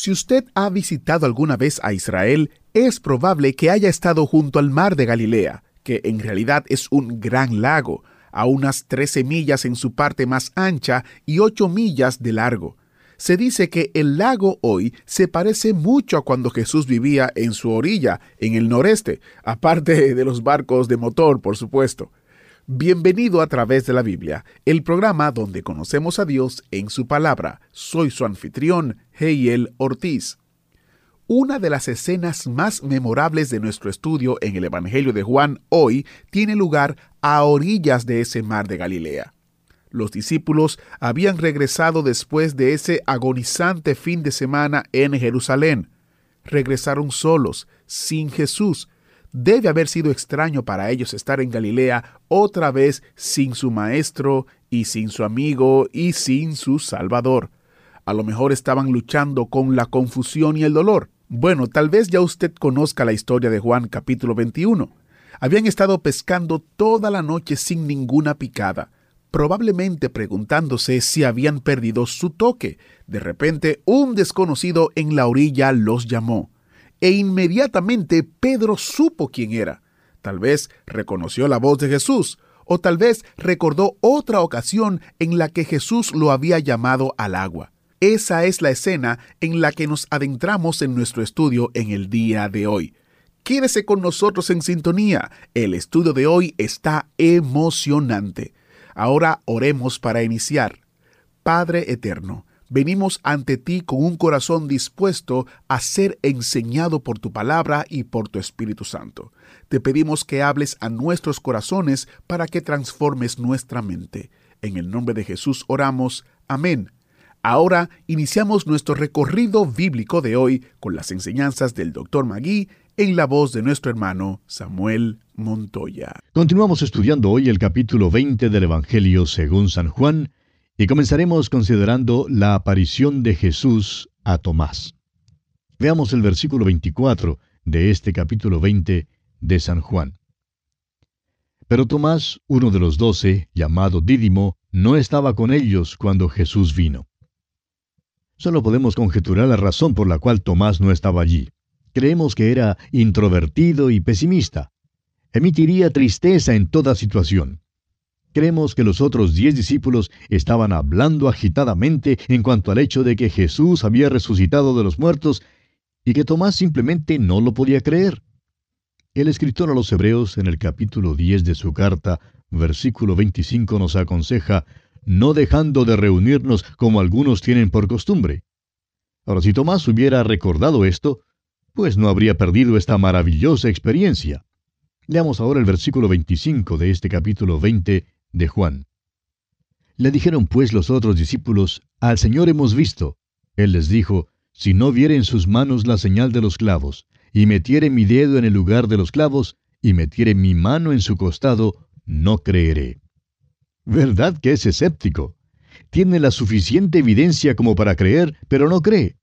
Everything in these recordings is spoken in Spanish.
Si usted ha visitado alguna vez a Israel, es probable que haya estado junto al mar de Galilea, que en realidad es un gran lago, a unas 13 millas en su parte más ancha y 8 millas de largo. Se dice que el lago hoy se parece mucho a cuando Jesús vivía en su orilla, en el noreste, aparte de los barcos de motor, por supuesto. Bienvenido a través de la Biblia, el programa donde conocemos a Dios en su palabra. Soy su anfitrión, Heiel Ortiz. Una de las escenas más memorables de nuestro estudio en el Evangelio de Juan hoy tiene lugar a orillas de ese mar de Galilea. Los discípulos habían regresado después de ese agonizante fin de semana en Jerusalén. Regresaron solos, sin Jesús, Debe haber sido extraño para ellos estar en Galilea otra vez sin su maestro y sin su amigo y sin su Salvador. A lo mejor estaban luchando con la confusión y el dolor. Bueno, tal vez ya usted conozca la historia de Juan capítulo 21. Habían estado pescando toda la noche sin ninguna picada, probablemente preguntándose si habían perdido su toque. De repente, un desconocido en la orilla los llamó e inmediatamente Pedro supo quién era. Tal vez reconoció la voz de Jesús, o tal vez recordó otra ocasión en la que Jesús lo había llamado al agua. Esa es la escena en la que nos adentramos en nuestro estudio en el día de hoy. Quédese con nosotros en sintonía. El estudio de hoy está emocionante. Ahora oremos para iniciar. Padre Eterno, venimos ante ti con un corazón dispuesto a ser enseñado por tu palabra y por tu Espíritu Santo. Te pedimos que hables a nuestros corazones para que transformes nuestra mente. En el nombre de Jesús oramos. Amén. Ahora iniciamos nuestro recorrido bíblico de hoy con las enseñanzas del Dr. Magui en la voz de nuestro hermano Samuel Montoya. Continuamos estudiando hoy el capítulo 20 del Evangelio según San Juan, y comenzaremos considerando la aparición de Jesús a Tomás. Veamos el versículo 24 de este capítulo 20 de San Juan. Pero Tomás, uno de los doce, llamado Dídimo, no estaba con ellos cuando Jesús vino. Solo podemos conjeturar la razón por la cual Tomás no estaba allí. Creemos que era introvertido y pesimista. Emitiría tristeza en toda situación. Creemos que los otros diez discípulos estaban hablando agitadamente en cuanto al hecho de que Jesús había resucitado de los muertos y que Tomás simplemente no lo podía creer. El escritor a los Hebreos en el capítulo 10 de su carta, versículo 25 nos aconseja, no dejando de reunirnos como algunos tienen por costumbre. Ahora, si Tomás hubiera recordado esto, pues no habría perdido esta maravillosa experiencia. Leamos ahora el versículo 25 de este capítulo 20 de Juan. Le dijeron pues los otros discípulos, Al Señor hemos visto. Él les dijo, Si no viere en sus manos la señal de los clavos, y metiere mi dedo en el lugar de los clavos, y metiere mi mano en su costado, no creeré. ¿Verdad que es escéptico? Tiene la suficiente evidencia como para creer, pero no cree.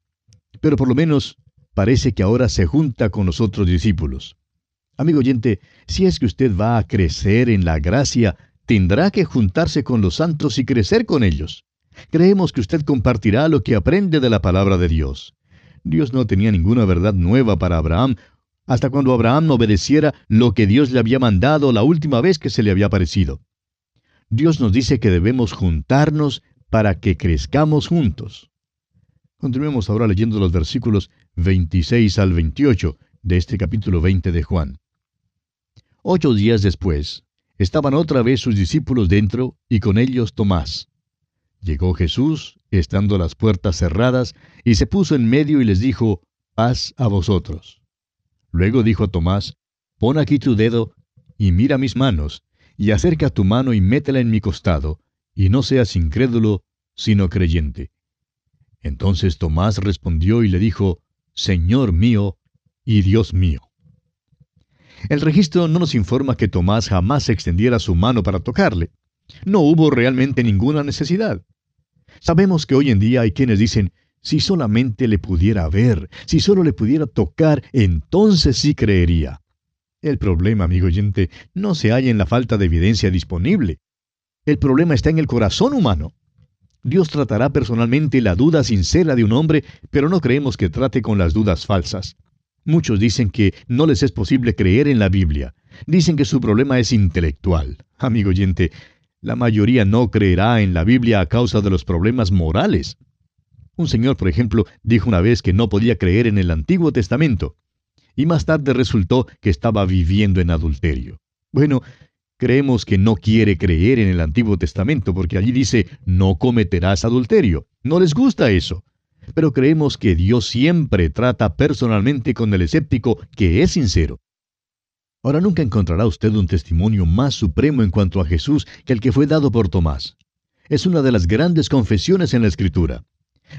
Pero por lo menos parece que ahora se junta con los otros discípulos. Amigo oyente, si es que usted va a crecer en la gracia, tendrá que juntarse con los santos y crecer con ellos. Creemos que usted compartirá lo que aprende de la palabra de Dios. Dios no tenía ninguna verdad nueva para Abraham hasta cuando Abraham obedeciera lo que Dios le había mandado la última vez que se le había parecido. Dios nos dice que debemos juntarnos para que crezcamos juntos. Continuemos ahora leyendo los versículos 26 al 28 de este capítulo 20 de Juan. Ocho días después, Estaban otra vez sus discípulos dentro y con ellos Tomás. Llegó Jesús, estando las puertas cerradas, y se puso en medio y les dijo, paz a vosotros. Luego dijo a Tomás, pon aquí tu dedo y mira mis manos, y acerca tu mano y métela en mi costado, y no seas incrédulo, sino creyente. Entonces Tomás respondió y le dijo, Señor mío y Dios mío. El registro no nos informa que Tomás jamás extendiera su mano para tocarle. No hubo realmente ninguna necesidad. Sabemos que hoy en día hay quienes dicen, si solamente le pudiera ver, si solo le pudiera tocar, entonces sí creería. El problema, amigo oyente, no se halla en la falta de evidencia disponible. El problema está en el corazón humano. Dios tratará personalmente la duda sincera de un hombre, pero no creemos que trate con las dudas falsas. Muchos dicen que no les es posible creer en la Biblia. Dicen que su problema es intelectual. Amigo oyente, la mayoría no creerá en la Biblia a causa de los problemas morales. Un señor, por ejemplo, dijo una vez que no podía creer en el Antiguo Testamento, y más tarde resultó que estaba viviendo en adulterio. Bueno, creemos que no quiere creer en el Antiguo Testamento porque allí dice, no cometerás adulterio. No les gusta eso pero creemos que Dios siempre trata personalmente con el escéptico que es sincero. Ahora nunca encontrará usted un testimonio más supremo en cuanto a Jesús que el que fue dado por Tomás. Es una de las grandes confesiones en la Escritura.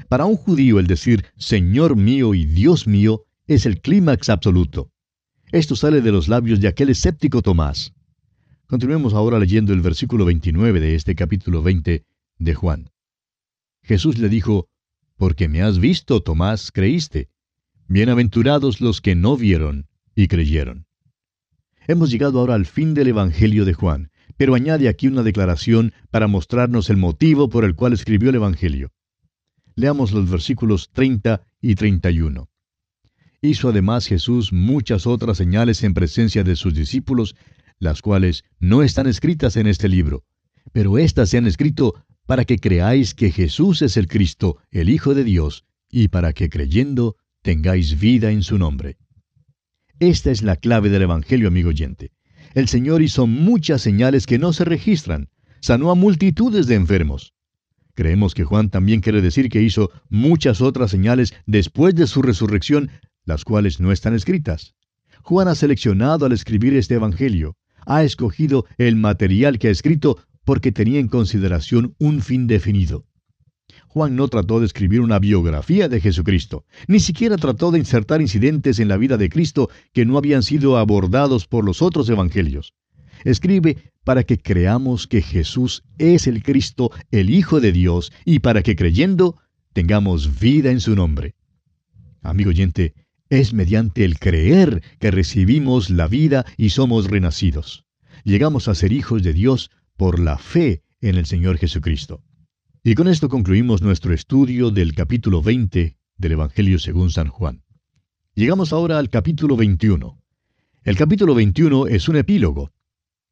Para un judío el decir Señor mío y Dios mío es el clímax absoluto. Esto sale de los labios de aquel escéptico Tomás. Continuemos ahora leyendo el versículo 29 de este capítulo 20 de Juan. Jesús le dijo, porque me has visto, Tomás, creíste. Bienaventurados los que no vieron y creyeron. Hemos llegado ahora al fin del Evangelio de Juan, pero añade aquí una declaración para mostrarnos el motivo por el cual escribió el Evangelio. Leamos los versículos 30 y 31. Hizo además Jesús muchas otras señales en presencia de sus discípulos, las cuales no están escritas en este libro, pero éstas se han escrito para que creáis que Jesús es el Cristo, el Hijo de Dios, y para que creyendo tengáis vida en su nombre. Esta es la clave del Evangelio, amigo oyente. El Señor hizo muchas señales que no se registran, sanó a multitudes de enfermos. Creemos que Juan también quiere decir que hizo muchas otras señales después de su resurrección, las cuales no están escritas. Juan ha seleccionado al escribir este Evangelio, ha escogido el material que ha escrito porque tenía en consideración un fin definido. Juan no trató de escribir una biografía de Jesucristo, ni siquiera trató de insertar incidentes en la vida de Cristo que no habían sido abordados por los otros evangelios. Escribe para que creamos que Jesús es el Cristo, el Hijo de Dios, y para que creyendo tengamos vida en su nombre. Amigo oyente, es mediante el creer que recibimos la vida y somos renacidos. Llegamos a ser hijos de Dios por la fe en el Señor Jesucristo. Y con esto concluimos nuestro estudio del capítulo 20 del Evangelio según San Juan. Llegamos ahora al capítulo 21. El capítulo 21 es un epílogo.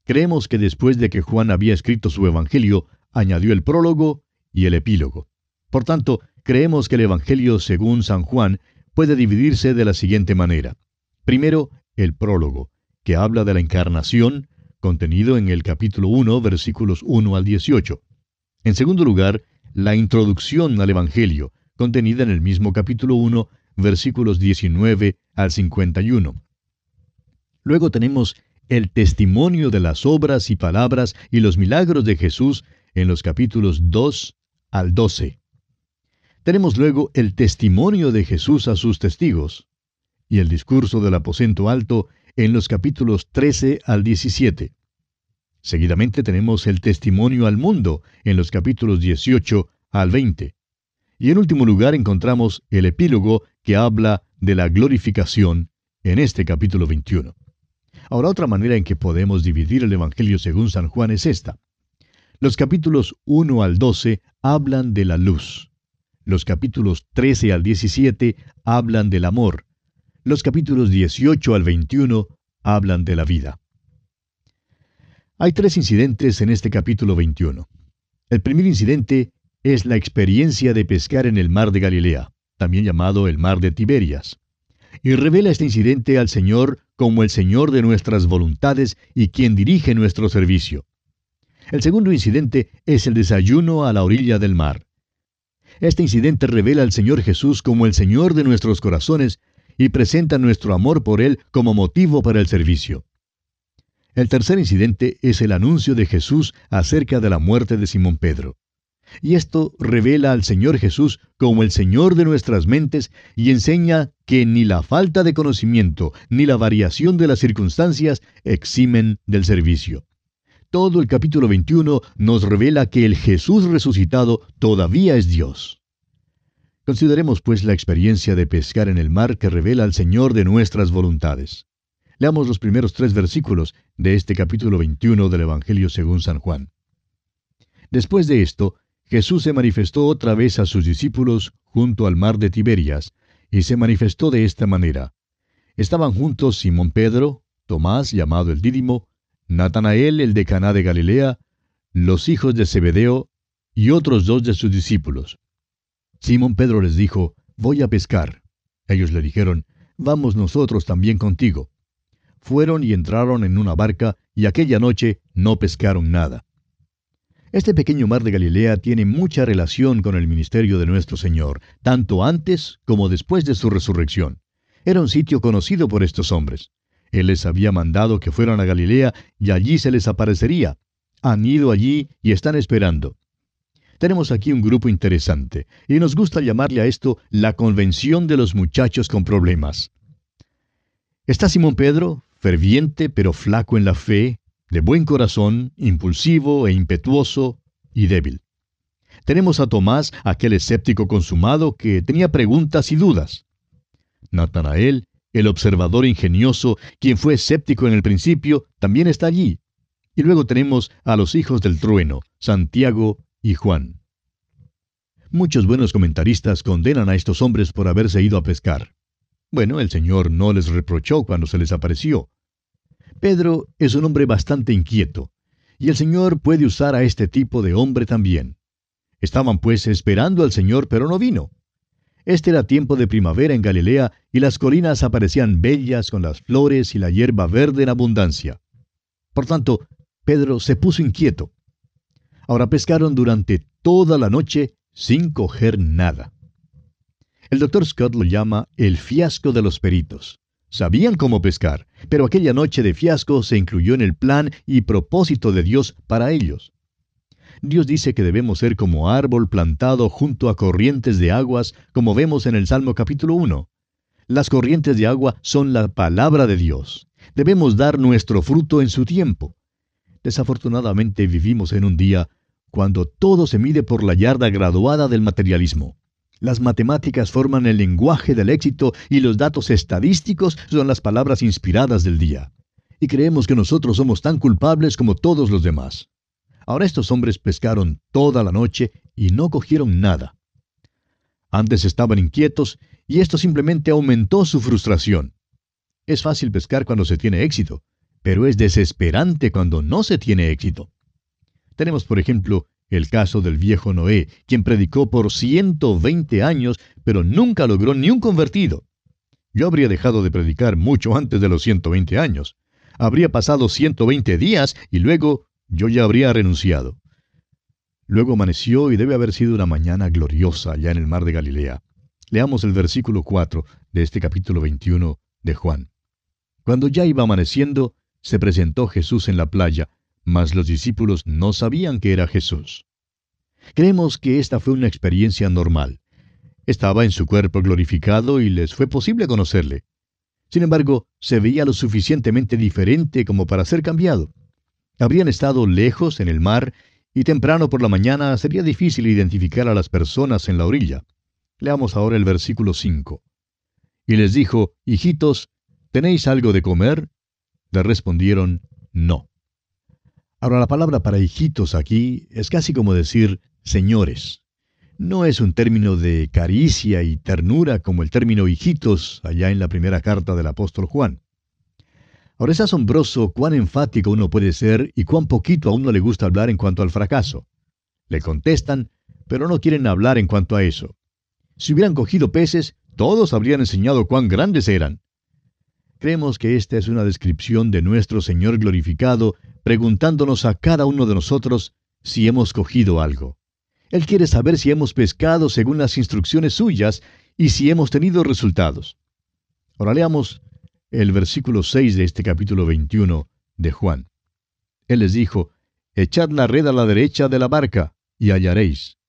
Creemos que después de que Juan había escrito su Evangelio, añadió el prólogo y el epílogo. Por tanto, creemos que el Evangelio según San Juan puede dividirse de la siguiente manera. Primero, el prólogo, que habla de la encarnación, contenido en el capítulo 1, versículos 1 al 18. En segundo lugar, la introducción al Evangelio, contenida en el mismo capítulo 1, versículos 19 al 51. Luego tenemos el testimonio de las obras y palabras y los milagros de Jesús en los capítulos 2 al 12. Tenemos luego el testimonio de Jesús a sus testigos y el discurso del aposento alto en los capítulos 13 al 17. Seguidamente tenemos el testimonio al mundo en los capítulos 18 al 20. Y en último lugar encontramos el epílogo que habla de la glorificación en este capítulo 21. Ahora otra manera en que podemos dividir el Evangelio según San Juan es esta. Los capítulos 1 al 12 hablan de la luz. Los capítulos 13 al 17 hablan del amor. Los capítulos 18 al 21 hablan de la vida. Hay tres incidentes en este capítulo 21. El primer incidente es la experiencia de pescar en el mar de Galilea, también llamado el mar de Tiberias. Y revela este incidente al Señor como el Señor de nuestras voluntades y quien dirige nuestro servicio. El segundo incidente es el desayuno a la orilla del mar. Este incidente revela al Señor Jesús como el Señor de nuestros corazones y presenta nuestro amor por Él como motivo para el servicio. El tercer incidente es el anuncio de Jesús acerca de la muerte de Simón Pedro. Y esto revela al Señor Jesús como el Señor de nuestras mentes y enseña que ni la falta de conocimiento ni la variación de las circunstancias eximen del servicio. Todo el capítulo 21 nos revela que el Jesús resucitado todavía es Dios. Consideremos pues la experiencia de pescar en el mar que revela al Señor de nuestras voluntades. Leamos los primeros tres versículos de este capítulo 21 del Evangelio según San Juan. Después de esto, Jesús se manifestó otra vez a sus discípulos junto al mar de Tiberias, y se manifestó de esta manera. Estaban juntos Simón Pedro, Tomás llamado el Dídimo, Natanael el de Caná de Galilea, los hijos de Zebedeo y otros dos de sus discípulos. Simón Pedro les dijo, Voy a pescar. Ellos le dijeron, Vamos nosotros también contigo. Fueron y entraron en una barca, y aquella noche no pescaron nada. Este pequeño mar de Galilea tiene mucha relación con el ministerio de nuestro Señor, tanto antes como después de su resurrección. Era un sitio conocido por estos hombres. Él les había mandado que fueran a Galilea y allí se les aparecería. Han ido allí y están esperando. Tenemos aquí un grupo interesante, y nos gusta llamarle a esto la convención de los muchachos con problemas. Está Simón Pedro, ferviente pero flaco en la fe, de buen corazón, impulsivo e impetuoso y débil. Tenemos a Tomás, aquel escéptico consumado que tenía preguntas y dudas. Natanael, el observador ingenioso, quien fue escéptico en el principio, también está allí. Y luego tenemos a los hijos del trueno, Santiago y Juan. Muchos buenos comentaristas condenan a estos hombres por haberse ido a pescar. Bueno, el Señor no les reprochó cuando se les apareció. Pedro es un hombre bastante inquieto, y el Señor puede usar a este tipo de hombre también. Estaban pues esperando al Señor, pero no vino. Este era tiempo de primavera en Galilea y las colinas aparecían bellas con las flores y la hierba verde en abundancia. Por tanto, Pedro se puso inquieto. Ahora pescaron durante toda la noche sin coger nada. El doctor Scott lo llama el fiasco de los peritos. Sabían cómo pescar, pero aquella noche de fiasco se incluyó en el plan y propósito de Dios para ellos. Dios dice que debemos ser como árbol plantado junto a corrientes de aguas, como vemos en el Salmo capítulo 1. Las corrientes de agua son la palabra de Dios. Debemos dar nuestro fruto en su tiempo. Desafortunadamente vivimos en un día cuando todo se mide por la yarda graduada del materialismo. Las matemáticas forman el lenguaje del éxito y los datos estadísticos son las palabras inspiradas del día. Y creemos que nosotros somos tan culpables como todos los demás. Ahora estos hombres pescaron toda la noche y no cogieron nada. Antes estaban inquietos y esto simplemente aumentó su frustración. Es fácil pescar cuando se tiene éxito, pero es desesperante cuando no se tiene éxito. Tenemos, por ejemplo, el caso del viejo Noé, quien predicó por 120 años, pero nunca logró ni un convertido. Yo habría dejado de predicar mucho antes de los 120 años. Habría pasado 120 días y luego yo ya habría renunciado. Luego amaneció y debe haber sido una mañana gloriosa allá en el mar de Galilea. Leamos el versículo 4 de este capítulo 21 de Juan. Cuando ya iba amaneciendo, se presentó Jesús en la playa, mas los discípulos no sabían que era Jesús. Creemos que esta fue una experiencia normal. Estaba en su cuerpo glorificado y les fue posible conocerle. Sin embargo, se veía lo suficientemente diferente como para ser cambiado. Habrían estado lejos en el mar y temprano por la mañana sería difícil identificar a las personas en la orilla. Leamos ahora el versículo 5. Y les dijo, Hijitos, ¿tenéis algo de comer? Le respondieron, No. Ahora la palabra para hijitos aquí es casi como decir señores. No es un término de caricia y ternura como el término hijitos allá en la primera carta del apóstol Juan. Ahora es asombroso cuán enfático uno puede ser y cuán poquito a uno le gusta hablar en cuanto al fracaso. Le contestan, pero no quieren hablar en cuanto a eso. Si hubieran cogido peces, todos habrían enseñado cuán grandes eran. Creemos que esta es una descripción de nuestro Señor glorificado preguntándonos a cada uno de nosotros si hemos cogido algo. Él quiere saber si hemos pescado según las instrucciones suyas y si hemos tenido resultados. Ahora leamos el versículo 6 de este capítulo 21 de Juan. Él les dijo, Echad la red a la derecha de la barca, y hallaréis.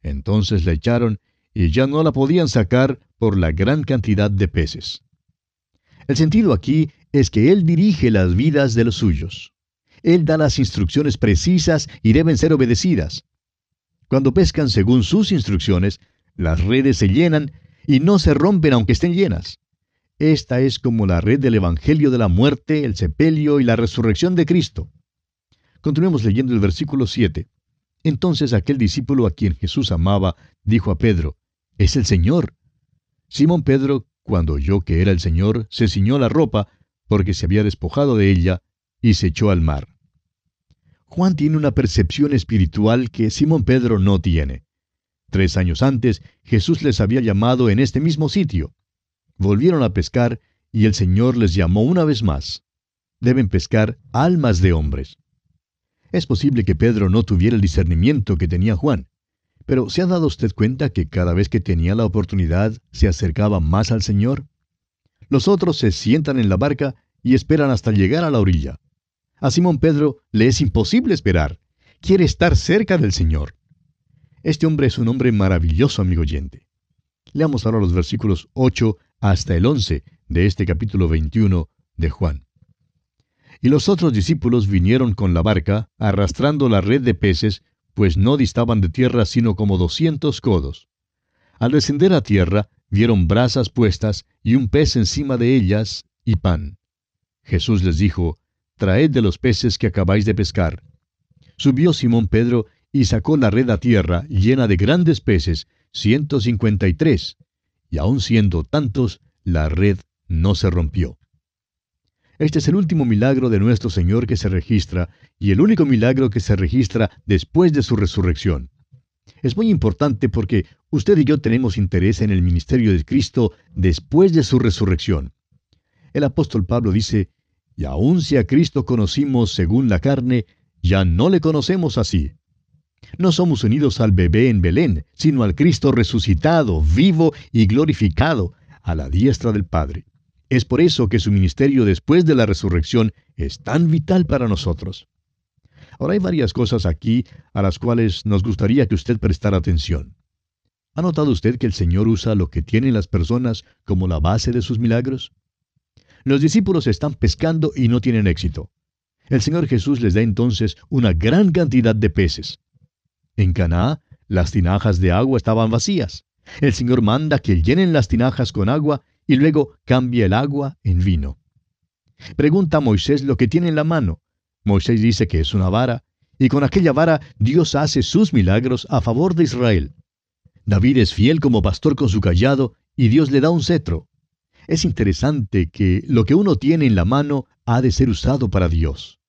Entonces la echaron y ya no la podían sacar por la gran cantidad de peces. El sentido aquí es que Él dirige las vidas de los suyos. Él da las instrucciones precisas y deben ser obedecidas. Cuando pescan según sus instrucciones, las redes se llenan y no se rompen aunque estén llenas. Esta es como la red del Evangelio de la muerte, el sepelio y la resurrección de Cristo. Continuemos leyendo el versículo 7. Entonces aquel discípulo a quien Jesús amaba dijo a Pedro, Es el Señor. Simón Pedro, cuando oyó que era el Señor, se ciñó la ropa, porque se había despojado de ella, y se echó al mar. Juan tiene una percepción espiritual que Simón Pedro no tiene. Tres años antes, Jesús les había llamado en este mismo sitio. Volvieron a pescar y el Señor les llamó una vez más. Deben pescar almas de hombres. Es posible que Pedro no tuviera el discernimiento que tenía Juan, pero ¿se ha dado usted cuenta que cada vez que tenía la oportunidad se acercaba más al Señor? Los otros se sientan en la barca y esperan hasta llegar a la orilla. A Simón Pedro le es imposible esperar. Quiere estar cerca del Señor. Este hombre es un hombre maravilloso, amigo oyente. Leamos ahora los versículos 8 hasta el 11 de este capítulo 21 de Juan. Y los otros discípulos vinieron con la barca, arrastrando la red de peces, pues no distaban de tierra sino como doscientos codos. Al descender a tierra, vieron brasas puestas y un pez encima de ellas y pan. Jesús les dijo, Traed de los peces que acabáis de pescar. Subió Simón Pedro y sacó la red a tierra llena de grandes peces, ciento cincuenta y tres, y aun siendo tantos, la red no se rompió. Este es el último milagro de nuestro Señor que se registra y el único milagro que se registra después de su resurrección. Es muy importante porque usted y yo tenemos interés en el ministerio de Cristo después de su resurrección. El apóstol Pablo dice, y aun si a Cristo conocimos según la carne, ya no le conocemos así. No somos unidos al bebé en Belén, sino al Cristo resucitado, vivo y glorificado, a la diestra del Padre. Es por eso que su ministerio después de la resurrección es tan vital para nosotros. Ahora hay varias cosas aquí a las cuales nos gustaría que usted prestara atención. ¿Ha notado usted que el Señor usa lo que tienen las personas como la base de sus milagros? Los discípulos están pescando y no tienen éxito. El Señor Jesús les da entonces una gran cantidad de peces. En Caná, las tinajas de agua estaban vacías. El Señor manda que llenen las tinajas con agua y luego cambia el agua en vino. Pregunta a Moisés lo que tiene en la mano. Moisés dice que es una vara, y con aquella vara Dios hace sus milagros a favor de Israel. David es fiel como pastor con su callado, y Dios le da un cetro. Es interesante que lo que uno tiene en la mano ha de ser usado para Dios.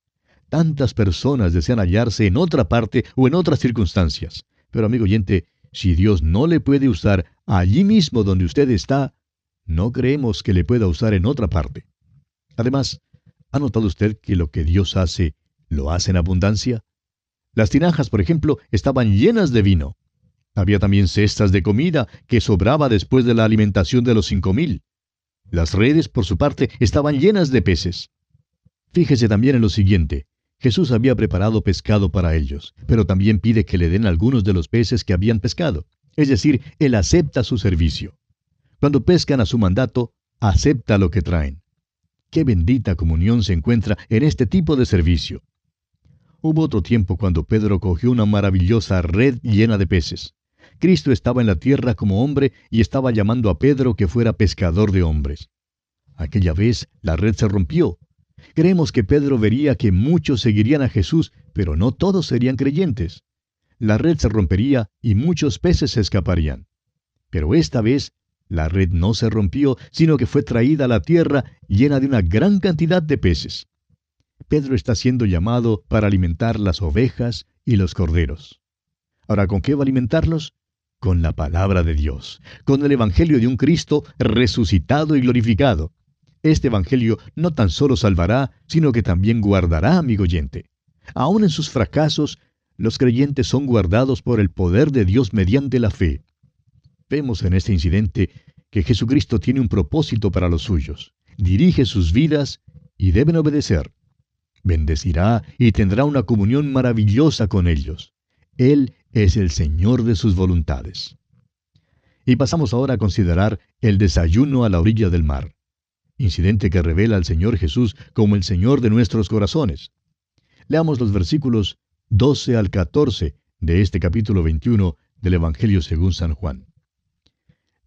Tantas personas desean hallarse en otra parte o en otras circunstancias. Pero amigo oyente, si Dios no le puede usar allí mismo donde usted está, no creemos que le pueda usar en otra parte. Además, ¿ha notado usted que lo que Dios hace, lo hace en abundancia? Las tinajas, por ejemplo, estaban llenas de vino. Había también cestas de comida que sobraba después de la alimentación de los cinco mil. Las redes, por su parte, estaban llenas de peces. Fíjese también en lo siguiente. Jesús había preparado pescado para ellos, pero también pide que le den algunos de los peces que habían pescado. Es decir, Él acepta su servicio. Cuando pescan a su mandato, acepta lo que traen. Qué bendita comunión se encuentra en este tipo de servicio. Hubo otro tiempo cuando Pedro cogió una maravillosa red llena de peces. Cristo estaba en la tierra como hombre y estaba llamando a Pedro que fuera pescador de hombres. Aquella vez la red se rompió Creemos que Pedro vería que muchos seguirían a Jesús, pero no todos serían creyentes. La red se rompería y muchos peces se escaparían. Pero esta vez la red no se rompió, sino que fue traída a la tierra llena de una gran cantidad de peces. Pedro está siendo llamado para alimentar las ovejas y los corderos. Ahora, ¿con qué va a alimentarlos? Con la palabra de Dios, con el Evangelio de un Cristo resucitado y glorificado. Este Evangelio no tan solo salvará, sino que también guardará, amigo oyente. Aún en sus fracasos, los creyentes son guardados por el poder de Dios mediante la fe. Vemos en este incidente que Jesucristo tiene un propósito para los suyos. Dirige sus vidas y deben obedecer. Bendecirá y tendrá una comunión maravillosa con ellos. Él es el Señor de sus voluntades. Y pasamos ahora a considerar el desayuno a la orilla del mar, incidente que revela al Señor Jesús como el Señor de nuestros corazones. Leamos los versículos 12 al 14 de este capítulo 21 del Evangelio según San Juan.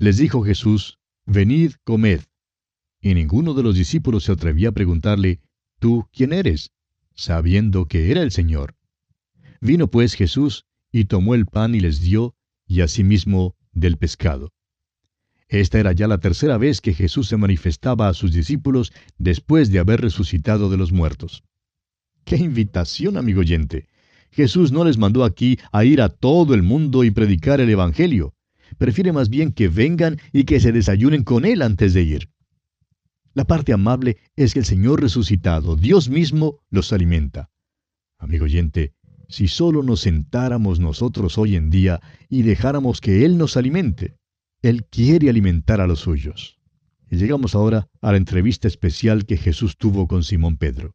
Les dijo Jesús, Venid, comed. Y ninguno de los discípulos se atrevía a preguntarle, ¿Tú quién eres? sabiendo que era el Señor. Vino pues Jesús y tomó el pan y les dio, y asimismo del pescado. Esta era ya la tercera vez que Jesús se manifestaba a sus discípulos después de haber resucitado de los muertos. ¡Qué invitación, amigo oyente! Jesús no les mandó aquí a ir a todo el mundo y predicar el Evangelio. Prefiere más bien que vengan y que se desayunen con Él antes de ir. La parte amable es que el Señor resucitado, Dios mismo, los alimenta. Amigo oyente, si solo nos sentáramos nosotros hoy en día y dejáramos que Él nos alimente, Él quiere alimentar a los suyos. Y llegamos ahora a la entrevista especial que Jesús tuvo con Simón Pedro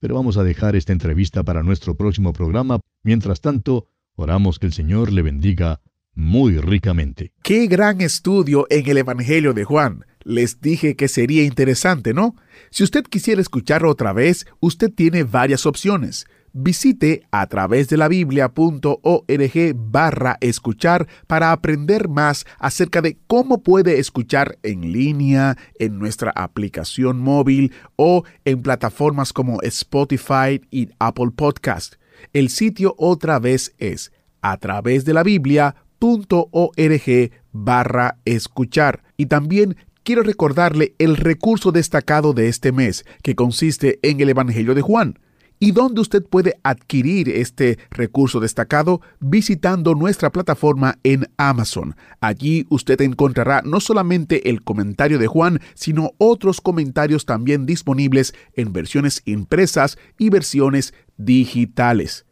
pero vamos a dejar esta entrevista para nuestro próximo programa. Mientras tanto, oramos que el Señor le bendiga muy ricamente. Qué gran estudio en el Evangelio de Juan. Les dije que sería interesante, ¿no? Si usted quisiera escucharlo otra vez, usted tiene varias opciones visite a través de la biblia.org barra escuchar para aprender más acerca de cómo puede escuchar en línea, en nuestra aplicación móvil o en plataformas como Spotify y Apple Podcast. El sitio otra vez es a través de la biblia.org barra escuchar. Y también quiero recordarle el recurso destacado de este mes, que consiste en el Evangelio de Juan y dónde usted puede adquirir este recurso destacado visitando nuestra plataforma en Amazon. Allí usted encontrará no solamente el comentario de Juan, sino otros comentarios también disponibles en versiones impresas y versiones digitales.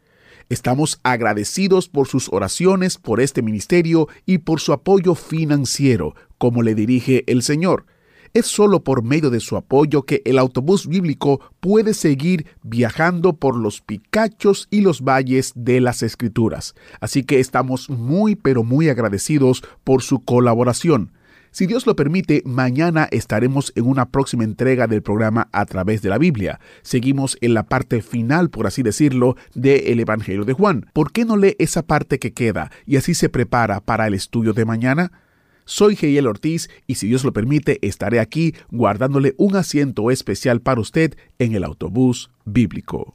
Estamos agradecidos por sus oraciones, por este ministerio y por su apoyo financiero, como le dirige el Señor. Es solo por medio de su apoyo que el autobús bíblico puede seguir viajando por los picachos y los valles de las escrituras. Así que estamos muy pero muy agradecidos por su colaboración. Si Dios lo permite, mañana estaremos en una próxima entrega del programa a través de la Biblia. Seguimos en la parte final, por así decirlo, del Evangelio de Juan. ¿Por qué no lee esa parte que queda y así se prepara para el estudio de mañana? Soy Geiel Ortiz y si Dios lo permite estaré aquí guardándole un asiento especial para usted en el autobús bíblico.